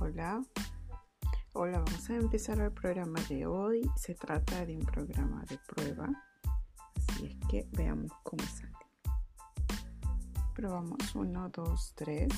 Hola. Hola, vamos a empezar el programa de hoy. Se trata de un programa de prueba. Así es que veamos cómo sale. Probamos 1, 2, 3.